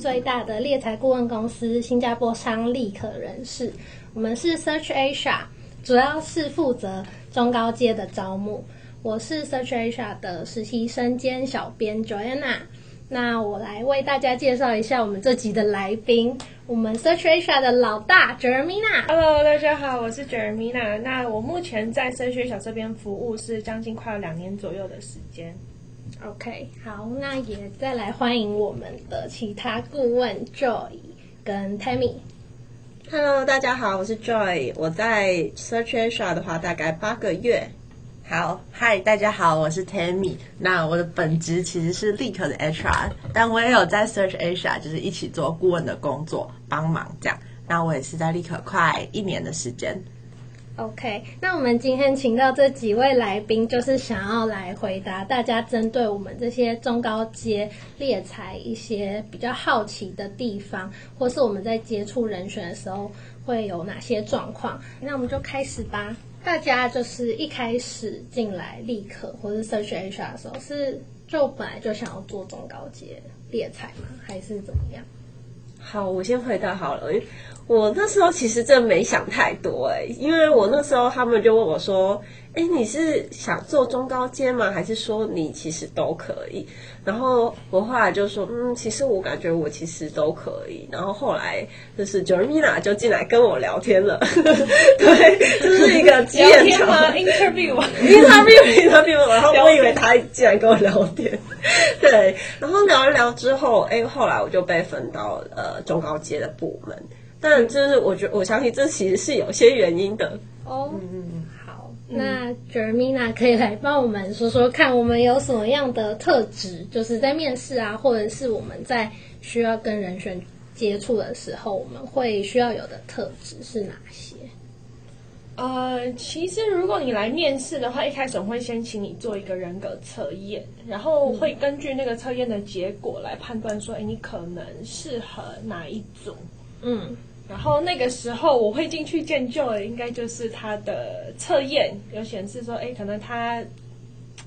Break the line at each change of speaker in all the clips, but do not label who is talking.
最大的猎才顾问公司——新加坡商立可人事。我们是 Search Asia，主要是负责中高阶的招募。我是 Search Asia 的实习生兼小编 Joanna。那我来为大家介绍一下我们这集的来宾，我们 Search Asia 的老大 Jeremina。
Hello，大家好，我是 Jeremina。那我目前在 Search Asia 这边服务是将近快要两年左右的时间。
OK，好，那也再来欢迎我们的其他顾问 Joy 跟 Tammy。
Hello，大家好，我是 Joy，我在 Search Asia 的话大概八个月。
好，嗨，大家好，我是 Tammy。那我的本职其实是立可的 HR，但我也有在 Search Asia，就是一起做顾问的工作，帮忙这样。那我也是在立可快一年的时间。
OK，那我们今天请到这几位来宾，就是想要来回答大家针对我们这些中高阶猎才一些比较好奇的地方，或是我们在接触人选的时候会有哪些状况。那我们就开始吧。大家就是一开始进来立刻或是 Search Asia 的时候，是就本来就想要做中高阶猎才吗？还是怎么样？
好，我先回答好了。我那时候其实真的没想太多哎，因为我那时候他们就问我说：“哎，你是想做中高阶吗？还是说你其实都可以？”然后我后来就说：“嗯，其实我感觉我其实都可以。”然后后来就是 Jeremina 就进来跟我聊天了，对，就是一个聊
天吗
？Interview，Interview，Interview。然后我以为他进来跟我聊天，对，然后聊一聊之后，哎，后来我就被分到呃中高阶的部门。但就是我觉得，我相信这其实是有些原因的
哦。嗯，好，那 Jeremina 可以来帮我们说说看，我们有什么样的特质，就是在面试啊，或者是我们在需要跟人选接触的时候，我们会需要有的特质是哪些？
呃，其实如果你来面试的话，一开始我会先请你做一个人格测验，然后会根据那个测验的结果来判断说，哎，你可能适合哪一组？嗯。然后那个时候我会进去见 Joy，应该就是他的测验有显示说，哎，可能他，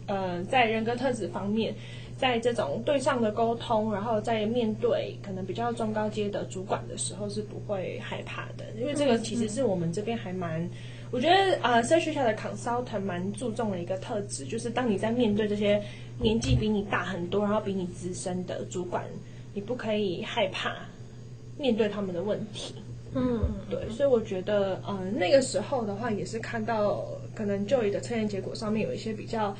呃，在人格特质方面，在这种对上的沟通，然后在面对可能比较中高阶的主管的时候是不会害怕的，因为这个其实是我们这边还蛮，我觉得啊，Search Asia 的 consultant 蛮注重的一个特质，就是当你在面对这些年纪比你大很多，然后比你资深的主管，你不可以害怕面对他们的问题。嗯，对，所以我觉得，嗯、呃，那个时候的话，也是看到可能 Joy 的测验结果上面有一些比较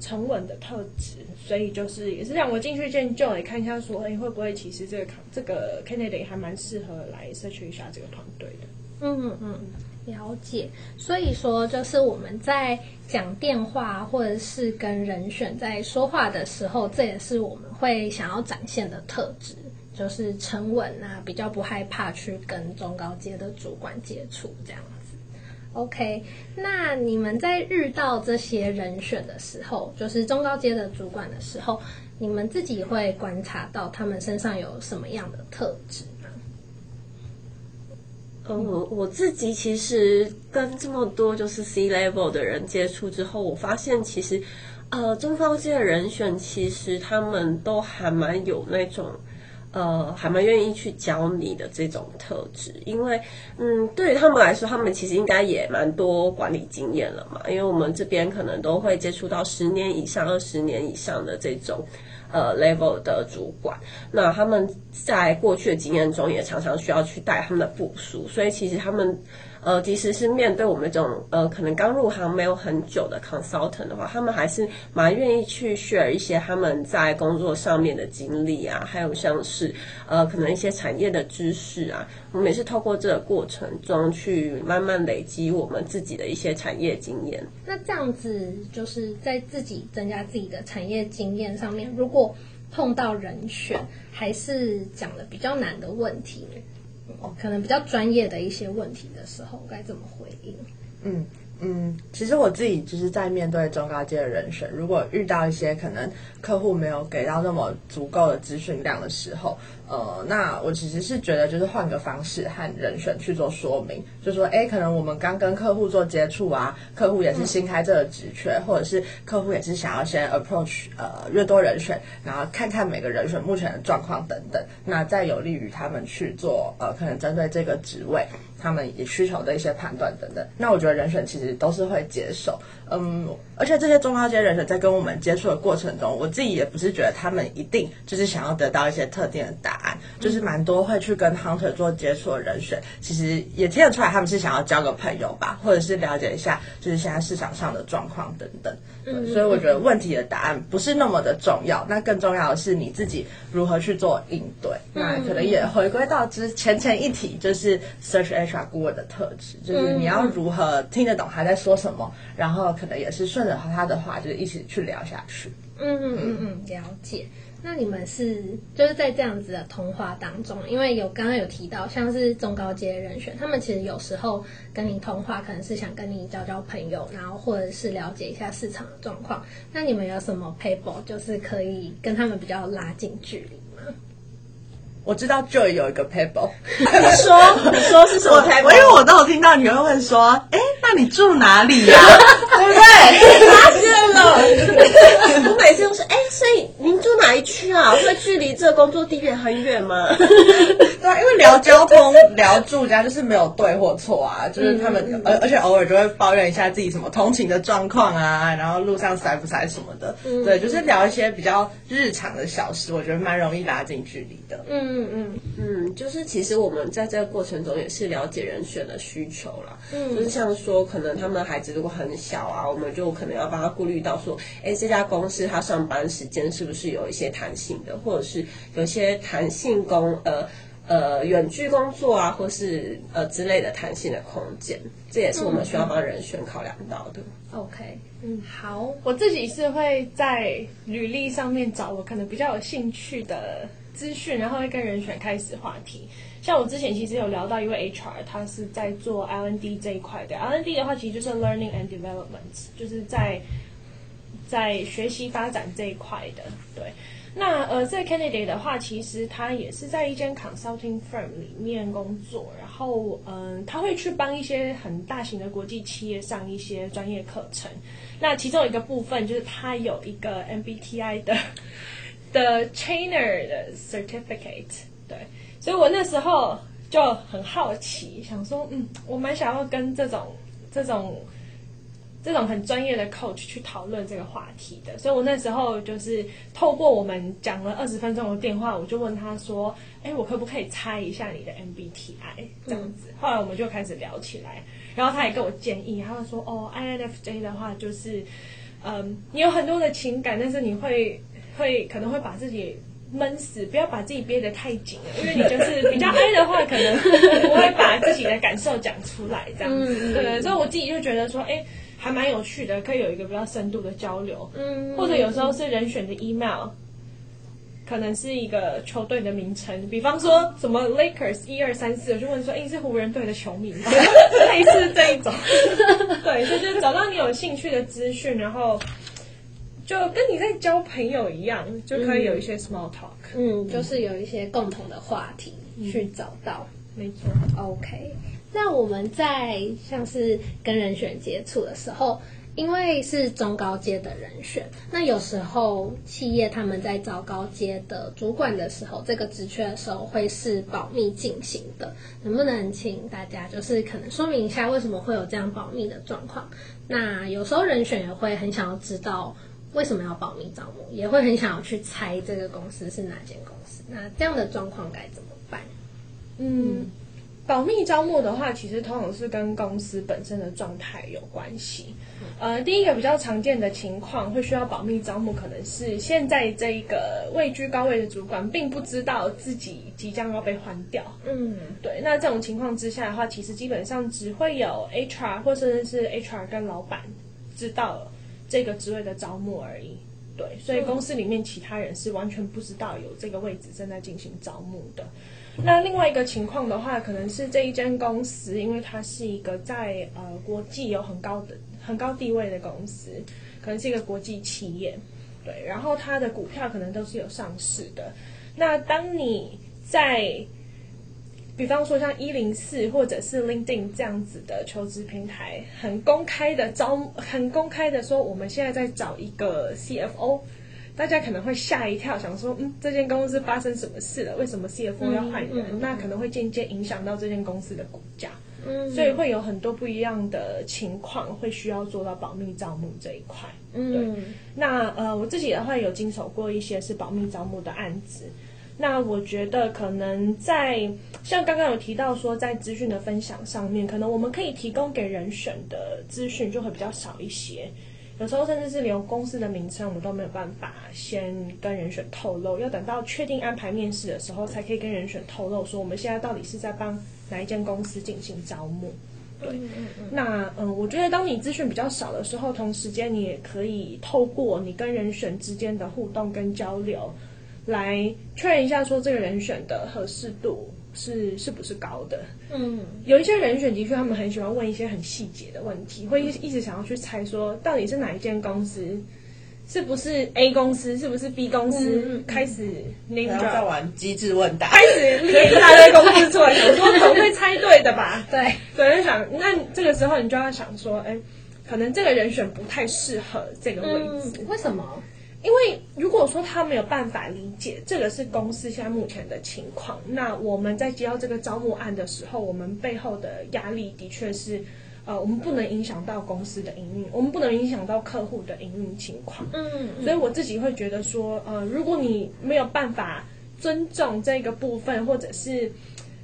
沉稳的特质，所以就是也是让我进去见 Joy 看一下，说，哎，会不会其实这个这个 candidate 还蛮适合来 Search Asia 这个团队的。
嗯嗯嗯，了解。所以说，就是我们在讲电话或者是跟人选在说话的时候，这也是我们会想要展现的特质。就是沉稳啊，比较不害怕去跟中高阶的主管接触这样子。OK，那你们在遇到这些人选的时候，就是中高阶的主管的时候，你们自己会观察到他们身上有什么样的特质吗？
嗯，我我自己其实跟这么多就是 C level 的人接触之后，我发现其实呃中高阶的人选其实他们都还蛮有那种。呃，还蛮愿意去教你的这种特质，因为，嗯，对于他们来说，他们其实应该也蛮多管理经验了嘛。因为我们这边可能都会接触到十年以上、二十年以上的这种呃 level 的主管，那他们在过去的经验中也常常需要去带他们的部属，所以其实他们。呃，即使是面对我们这种呃，可能刚入行没有很久的 consultant 的话，他们还是蛮愿意去 share 一些他们在工作上面的经历啊，还有像是呃，可能一些产业的知识啊，我们也是透过这个过程中去慢慢累积我们自己的一些产业经验。
那这样子就是在自己增加自己的产业经验上面，如果碰到人选还是讲的比较难的问题。可能比较专业的一些问题的时候，该怎么回应？
嗯，嗯，其实我自己就是在面对中高阶的人选，如果遇到一些可能客户没有给到那么足够的资讯量的时候，呃，那我其实是觉得就是换个方式和人选去做说明，就说，哎，可能我们刚跟客户做接触啊，客户也是新开这个职缺，或者是客户也是想要先 approach 呃越多人选，然后看看每个人选目前的状况等等，那再有利于他们去做呃可能针对这个职位。他们也需求的一些判断等等，那我觉得人选其实都是会接受，嗯，而且这些中高阶人选在跟我们接触的过程中，我自己也不是觉得他们一定就是想要得到一些特定的答案，就是蛮多会去跟 hunter 做接触的人选，其实也听得出来他们是想要交个朋友吧，或者是了解一下就是现在市场上的状况等等，所以我觉得问题的答案不是那么的重要，那更重要的是你自己如何去做应对，那可能也回归到之前前一题，就是 search 顾问的特质就是你要如何听得懂他在说什么，嗯、然后可能也是顺着他的话，就是一起去聊下去。
嗯嗯嗯嗯，了解。那你们是就是在这样子的通话当中，因为有刚刚有提到，像是中高阶人选，他们其实有时候跟你通话，可能是想跟你交交朋友，然后或者是了解一下市场的状况。那你们有什么 paper 就是可以跟他们比较拉近距离？
我知道 Joy 有一个 Pebble，
你说你说是什么？
我因为我都有听到你会问说，哎，那你住哪里呀、啊？对不对？
发现了，我每次都是哎，所以您住哪一区啊？会距离这个工作地点很远吗？
对，啊因为聊交通、聊住家就是没有对或错啊，就是他们，而而且偶尔就会抱怨一下自己什么通勤的状况啊，然后路上塞不塞什么的，对，就是聊一些比较日常的小事，我觉得蛮容易拉近距离的。
嗯。嗯嗯嗯，就是其实我们在这个过程中也是了解人选的需求啦。嗯，就是像说，可能他们的孩子如果很小啊，我们就可能要帮他顾虑到说，哎，这家公司他上班时间是不是有一些弹性的，或者是有些弹性工呃呃远距工作啊，或是呃之类的弹性的空间，这也是我们需要帮人选考量到的。
嗯、OK，嗯，好，
我自己是会在履历上面找我可能比较有兴趣的。资讯，然后会跟人选开始话题。像我之前其实有聊到一位 HR，他是在做 L&D 这一块的。L&D 的话，其实就是 Learning and Development，就是在在学习发展这一块的。对，那呃，这个 candidate 的话，其实他也是在一间 consulting firm 里面工作，然后嗯、他会去帮一些很大型的国际企业上一些专业课程。那其中一个部分就是他有一个 MBTI 的。的 trainer 的 certificate，对，所以我那时候就很好奇，想说，嗯，我蛮想要跟这种这种这种很专业的 coach 去讨论这个话题的，所以我那时候就是透过我们讲了二十分钟的电话，我就问他说，哎，我可不可以猜一下你的 MBTI 这样子？后来我们就开始聊起来，然后他也给我建议，他就说，哦，INFJ 的话就是，嗯，你有很多的情感，但是你会。会可能会把自己闷死，不要把自己憋得太紧了，因为你就是比较 I 的话，可能 不会把自己的感受讲出来，这样子。对，所以我自己就觉得说，哎，还蛮有趣的，可以有一个比较深度的交流。嗯，或者有时候是人选的 email，可能是一个球队的名称，比方说什么 Lakers 一二三四，我就问说，哎，是湖人队的球迷吗？类似这一种。对，所以就找到你有兴趣的资讯，然后。就跟你在交朋友一样，就可以有一些 small talk，
嗯，嗯，就是有一些共同的话题去找到，
没错。
OK，那我们在像是跟人选接触的时候，因为是中高阶的人选，那有时候企业他们在找高阶的主管的时候，这个职缺的时候会是保密进行的，能不能请大家就是可能说明一下为什么会有这样保密的状况？那有时候人选也会很想要知道。为什么要保密招募？也会很想要去猜这个公司是哪间公司。那这样的状况该怎么办？
嗯，保密招募的话，其实通常是跟公司本身的状态有关系。呃，第一个比较常见的情况会需要保密招募，可能是现在这一个位居高位的主管并不知道自己即将要被换掉。嗯，对。那这种情况之下的话，其实基本上只会有 HR 或甚至是 HR 跟老板知道。这个职位的招募而已，对，所以公司里面其他人是完全不知道有这个位置正在进行招募的。那另外一个情况的话，可能是这一间公司，因为它是一个在呃国际有很高的很高地位的公司，可能是一个国际企业，对，然后它的股票可能都是有上市的。那当你在比方说像一零四或者是 LinkedIn 这样子的求职平台，很公开的招，很公开的说，我们现在在找一个 CFO。大家可能会吓一跳，想说，嗯，这间公司发生什么事了？为什么 CFO 要换人？那可能会间接影响到这间公司的股价，嗯，所以会有很多不一样的情况，会需要做到保密招募这一块。嗯，对。那呃，我自己的话有经手过一些是保密招募的案子。那我觉得可能在像刚刚有提到说，在资讯的分享上面，可能我们可以提供给人选的资讯就会比较少一些。有时候甚至是连公司的名称我们都没有办法先跟人选透露，要等到确定安排面试的时候，才可以跟人选透露说我们现在到底是在帮哪一间公司进行招募。对，嗯嗯嗯，那嗯，我觉得当你资讯比较少的时候，同时间你也可以透过你跟人选之间的互动跟交流，来确认一下说这个人选的合适度。是是不是高的？嗯，有一些人选的确，他们很喜欢问一些很细节的问题，会一一直想要去猜说到底是哪一间公司，是不是 A 公司，是不是 B 公司，嗯、开始那个
在玩机智问答，
开始列一大堆 公司出来，想说总会猜对的吧？
对，
对，就想那这个时候你就要想说，哎，可能这个人选不太适合这个位置，
嗯、为什么？
因为如果说他没有办法理解这个是公司现在目前的情况，那我们在接到这个招募案的时候，我们背后的压力的确是，呃，我们不能影响到公司的营运，我们不能影响到客户的营运情况。嗯，所以我自己会觉得说，呃，如果你没有办法尊重这个部分，或者是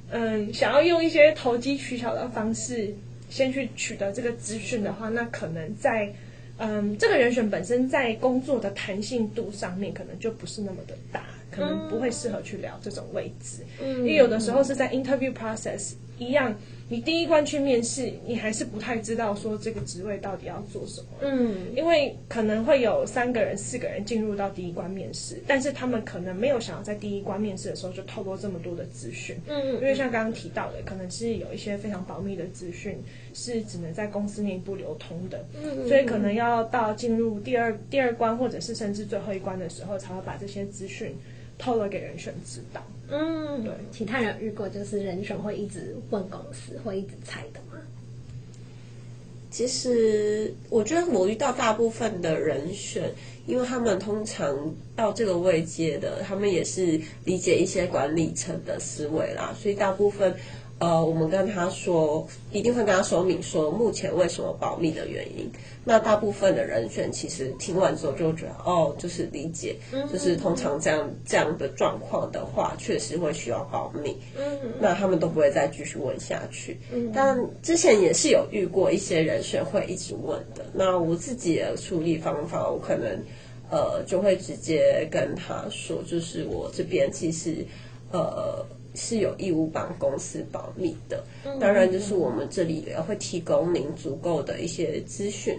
嗯、呃，想要用一些投机取巧的方式先去取得这个资讯的话，那可能在。嗯，这个人选本身在工作的弹性度上面，可能就不是那么的大，可能不会适合去聊这种位置。嗯，因为有的时候是在 interview process 一样。你第一关去面试，你还是不太知道说这个职位到底要做什么。嗯，因为可能会有三个人、四个人进入到第一关面试，但是他们可能没有想要在第一关面试的时候就透露这么多的资讯。嗯，因为像刚刚提到的，可能是有一些非常保密的资讯是只能在公司内部流通的。嗯，所以可能要到进入第二第二关，或者是甚至最后一关的时候，才会把这些资讯透露给人选知道。
嗯，对，其他人遇过就是人选会一直问公司，会一直猜的吗？
其实我觉得我遇到大部分的人选，因为他们通常到这个位阶的，他们也是理解一些管理层的思维啦，所以大部分。呃，我们跟他说，一定会跟他说明说目前为什么保密的原因。那大部分的人选其实听完之后就觉得，哦，就是理解，就是通常这样这样的状况的话，确实会需要保密。嗯，那他们都不会再继续问下去。嗯，但之前也是有遇过一些人选会一直问的。那我自己的处理方法，我可能呃就会直接跟他说，就是我这边其实呃。是有义务帮公司保密的，当然就是我们这里也会提供您足够的一些资讯，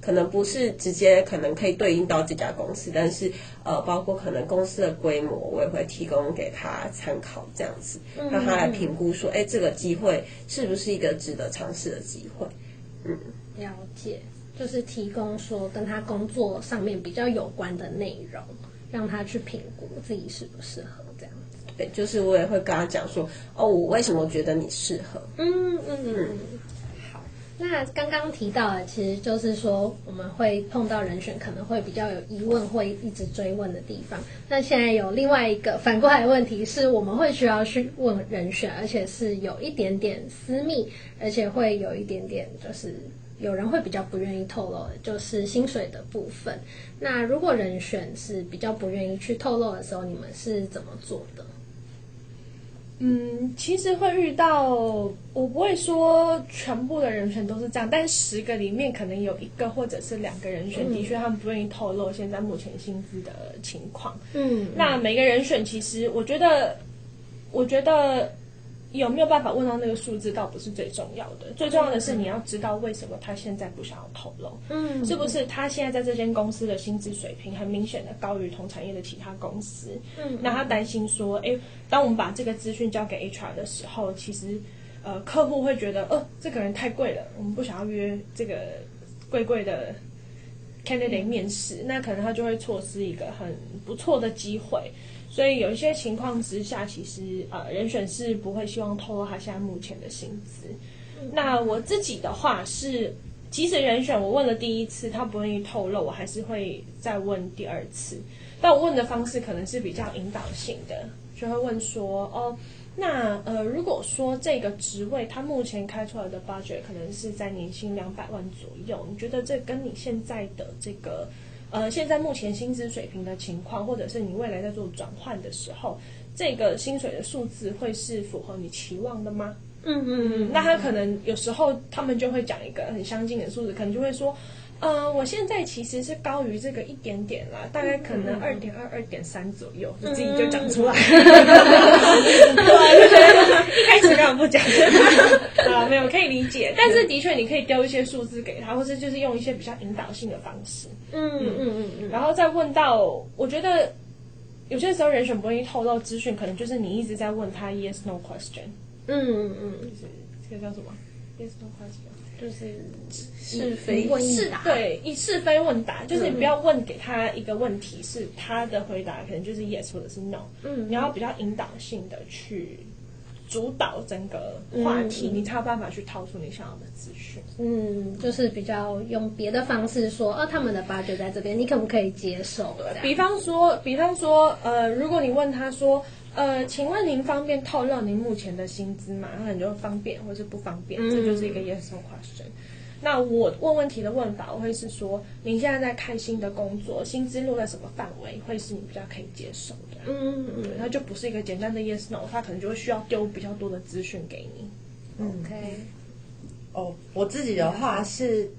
可能不是直接可能可以对应到这家公司，但是呃，包括可能公司的规模，我也会提供给他参考，这样子让他来评估说，哎，这个机会是不是一个值得尝试的机会？嗯，
了解，就是提供说跟他工作上面比较有关的内容，让他去评估自己适不适合。
对，就是我也会跟他讲说，哦，我为什么觉得你适合？嗯嗯嗯。
好，那刚刚提到的，其实就是说我们会碰到人选可能会比较有疑问，会一直追问的地方。那现在有另外一个反过来的问题是，我们会需要去问人选，而且是有一点点私密，而且会有一点点就是有人会比较不愿意透露的，就是薪水的部分。那如果人选是比较不愿意去透露的时候，你们是怎么做的？
嗯，其实会遇到，我不会说全部的人选都是这样，但十个里面可能有一个或者是两个人选，的确他们不愿意透露现在目前薪资的情况。嗯，那每个人选其实，我觉得，我觉得有没有办法问到那个数字，倒不是最重要的，最重要的是你要知道为什么他现在不想要透露，嗯，是不是他现在在这间公司的薪资水平很明显的高于同产业的其他公司，嗯，那他担心说，哎，当我们把这个资讯交给 HR 的时候，其实，呃，客户会觉得，哦、呃，这个人太贵了，我们不想要约这个贵贵的 candidate 面试，那可能他就会错失一个很不错的机会。所以有一些情况之下，其实呃，人选是不会希望透露他现在目前的薪资。嗯、那我自己的话是，即使人选我问了第一次，他不愿意透露，我还是会再问第二次。但我问的方式可能是比较引导性的，就会问说：哦，那呃，如果说这个职位他目前开出来的 budget 可能是在年薪两百万左右，你觉得这跟你现在的这个？呃，现在目前薪资水平的情况，或者是你未来在做转换的时候，这个薪水的数字会是符合你期望的吗？嗯嗯嗯。那他可能有时候他们就会讲一个很相近的数字，可能就会说，呃，我现在其实是高于这个一点点啦，大概可能二点二、二点三左右，你自己就讲出来。一开始干嘛不讲？啊，没有可以理解，但是的确你可以丢一些数字给他，或是就是用一些比较引导性的方式。嗯嗯嗯嗯，然后再问到，我觉得有些时候人选不愿意透露资讯，可能就是你一直在问他 yes no question。嗯嗯嗯，就是这个叫什么 yes no question。就是是非问答，对，以是非问答，就是你不要问给他一个问题，是他的回答可能就是 yes 或者是 no，嗯，你要比较引导性的去主导整个话题，你才有办法去掏出你想要的资讯。
嗯，就是比较用别的方式说，哦，他们的 budget 在这边，你可不可以接受？
比方说，比方说，呃，如果你问他说。呃，请问您方便透露您目前的薪资吗？那你就方便或是不方便，嗯、这就是一个 yes or no question。那我问问题的问法，我会是说，您现在在开新的工作，薪资落在什么范围，会是你比较可以接受的？嗯嗯嗯，它就不是一个简单的 yes no，它可能就会需要丢比较多的资讯给你。
OK。哦，我自己的话是。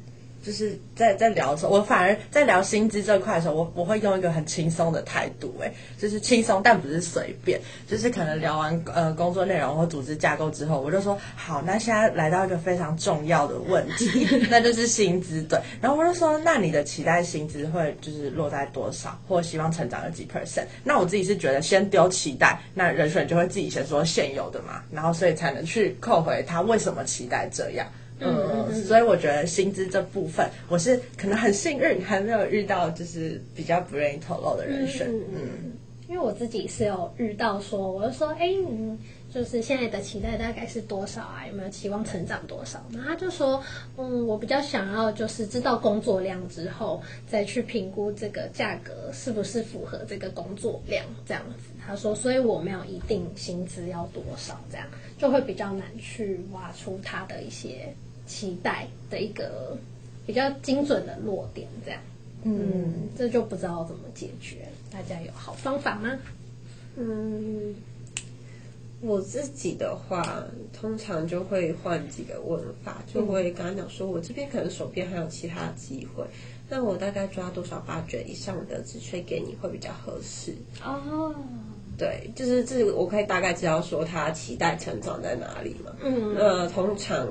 就是在在聊的时候，我反而在聊薪资这块的时候，我我会用一个很轻松的态度，哎，就是轻松但不是随便，就是可能聊完呃工作内容或组织架构之后，我就说好，那现在来到一个非常重要的问题，那就是薪资，对，然后我就说，那你的期待薪资会就是落在多少，或希望成长有几 percent？那我自己是觉得先丢期待，那人选就会自己先说现有的嘛，然后所以才能去扣回他为什么期待这样。嗯，所以我觉得薪资这部分，我是可能很幸运，还没有遇到就是比较不愿意透露的人选。嗯，
嗯，因为我自己是有遇到说，我就说，哎，你，就是现在的期待大概是多少啊？有没有期望成长多少？然后他就说，嗯，我比较想要就是知道工作量之后，再去评估这个价格是不是符合这个工作量这样子。他说，所以我没有一定薪资要多少，这样就会比较难去挖出他的一些。期待的一个比较精准的落点，这样，嗯，这就不知道怎么解决，大家有好方法吗？
嗯，我自己的话，通常就会换几个问法，就会跟他讲说，我这边可能手边还有其他机会，那我大概抓多少 budget 以上的职缺给你会比较合适？哦，对，就是这个我可以大概知道说他期待成长在哪里嘛。嗯，那通常。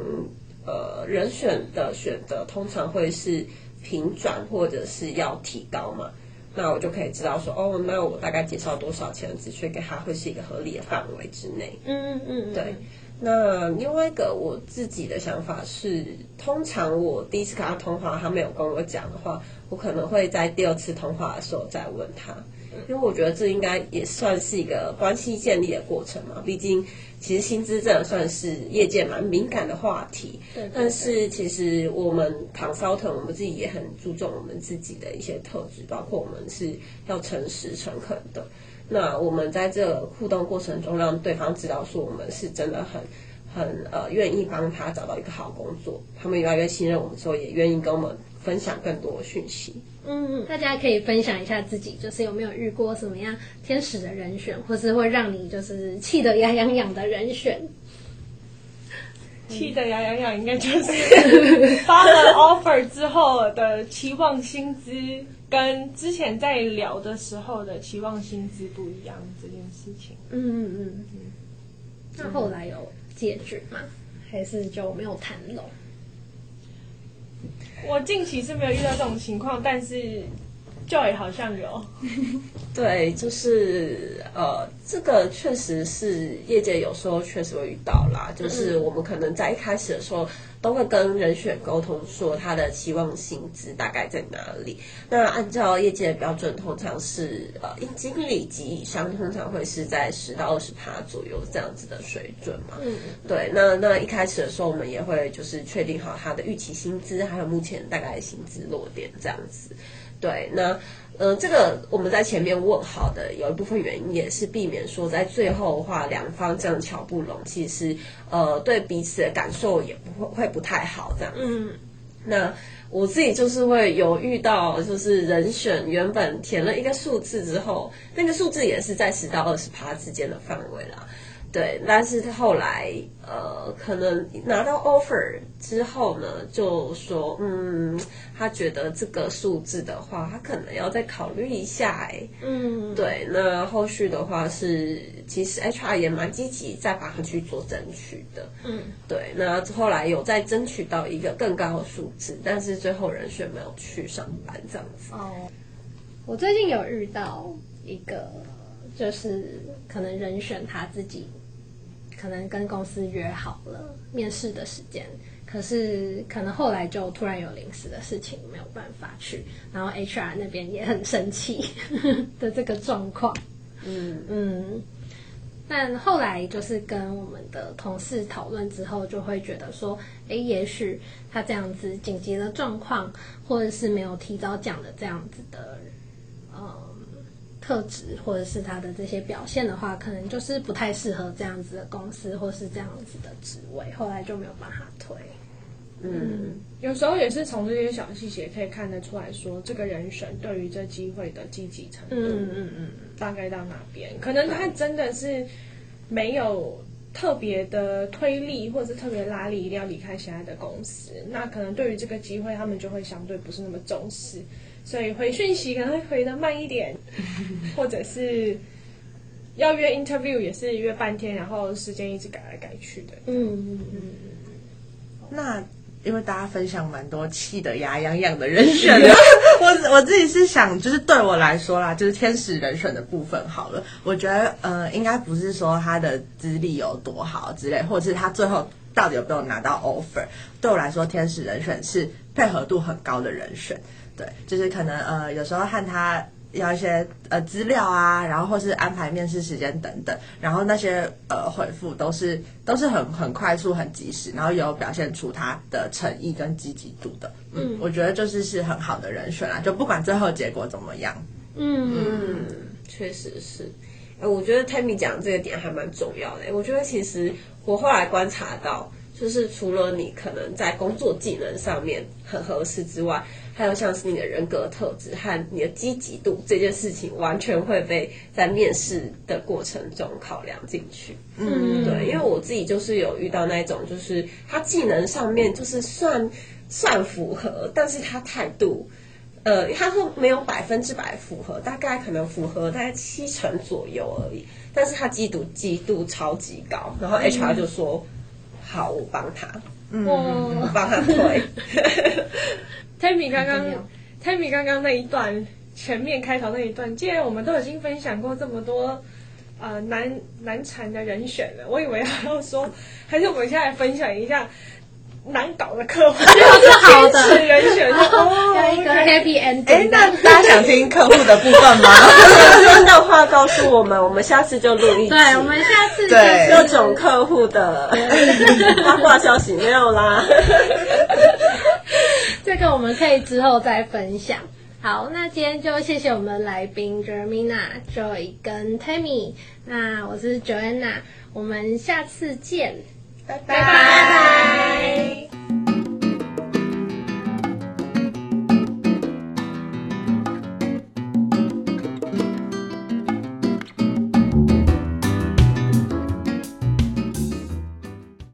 呃，人选的选择通常会是平转或者是要提高嘛，那我就可以知道说，哦，那我大概介绍多少钱的职缺给他，会是一个合理的范围之内。嗯嗯嗯，对。那另外一个我自己的想法是，通常我第一次跟他通话，他没有跟我讲的话，我可能会在第二次通话的时候再问他，因为我觉得这应该也算是一个关系建立的过程嘛，毕竟。其实薪资真的算是业界蛮敏感的话题，对，对，对。但是其实我们 consultant 我们自己也很注重我们自己的一些特质，包括我们是要诚实诚恳的。那我们在这互动过程中，让对方知道说我们是真的很很呃愿意帮他找到一个好工作，他们越来越信任我们之后，也愿意跟我们分享更多的讯息。
嗯，大家可以分享一下自己，就是有没有遇过什么样天使的人选，或是会让你就是气得牙痒痒的人选？
气得牙痒痒，应该就是发了 offer 之后的期望薪资，跟之前在聊的时候的期望薪资不一样这件事情。嗯嗯嗯。
那后来有解决吗？还是就没有谈拢？
我近期是没有遇到这种情况，但是 Joy 好像有。
对，就是呃，这个确实是业界有时候确实会遇到啦。就是我们可能在一开始的时候，都会跟人选沟通说他的期望薪资大概在哪里。那按照业界的标准，通常是呃，经理级以上，通常会是在十到二十趴左右这样子的水准嘛。嗯，对。那那一开始的时候，我们也会就是确定好他的预期薪资，还有目前大概薪资落点这样子。对，那。呃，这个我们在前面问好的有一部分原因也是避免说在最后的话两方这样巧不拢，其实呃对彼此的感受也不会会不太好这样。嗯，那我自己就是会有遇到，就是人选原本填了一个数字之后，那个数字也是在十到二十趴之间的范围啦。对，但是他后来呃，可能拿到 offer 之后呢，就说嗯，他觉得这个数字的话，他可能要再考虑一下哎。嗯，对，那后续的话是，其实 HR 也蛮积极在帮他去做争取的。嗯，对，那后来有再争取到一个更高的数字，但是最后人选没有去上班这样子。
哦，我最近有遇到一个，就是可能人选他自己。可能跟公司约好了面试的时间，可是可能后来就突然有临时的事情没有办法去，然后 HR 那边也很生气 的这个状况。嗯嗯，但后来就是跟我们的同事讨论之后，就会觉得说，哎，也许他这样子紧急的状况，或者是没有提早讲的这样子的，嗯。特质或者是他的这些表现的话，可能就是不太适合这样子的公司，或是这样子的职位，后来就没有办法推。
嗯，有时候也是从这些小细节可以看得出来说，这个人选对于这机会的积极程度，嗯嗯嗯，大概到哪边？可能他真的是没有特别的推力，或者是特别拉力，一定要离开现在的公司。那可能对于这个机会，他们就会相对不是那么重视。所以回讯息可能会回的慢一点，或者是要约 interview 也是约半天，然后时间一直改来改去的。嗯嗯嗯。
那因为大家分享蛮多气得牙痒痒的人选的，我我自己是想，就是对我来说啦，就是天使人选的部分好了。我觉得呃，应该不是说他的资历有多好之类，或者是他最后到底有没有拿到 offer。对我来说，天使人选是配合度很高的人选。对，就是可能呃，有时候和他要一些呃资料啊，然后或是安排面试时间等等，然后那些呃回复都是都是很很快速、很及时，然后有表现出他的诚意跟积极度的。嗯，嗯我觉得就是是很好的人选啦，就不管最后结果怎么样。
嗯嗯，确实是。呃，我觉得 Tammy 讲这个点还蛮重要的。我觉得其实我后来观察到，就是除了你可能在工作技能上面很合适之外，还有像是你的人格特质和你的积极度这件事情，完全会被在面试的过程中考量进去。嗯，对，因为我自己就是有遇到那种，就是他技能上面就是算算符合，但是他态度，呃，他说没有百分之百符合，大概可能符合大概七成左右而已。但是他嫉妒嫉妒超级高，然后 HR 就说：“嗯、好，我帮他，嗯，我帮他推。”
Tammy 刚刚，Tammy 刚刚那一段前面开头那一段，既然我们都已经分享过这么多呃难难缠的人选了，我以为还要说，还是我们现在分享一下难搞的客户，
是好的
人选
哦，有一个 happy ending。
哎，那大家想听客户的部分吗？
真的话告诉我们，我们下次就录一集。
对，我们下次
对各种客户的八卦消息没有啦。
这个我们可以之后再分享。好，那今天就谢谢我们来宾 Jermina、Joy 跟 Tammy。那我是 Joanna，我们下次见，
拜拜。拜拜。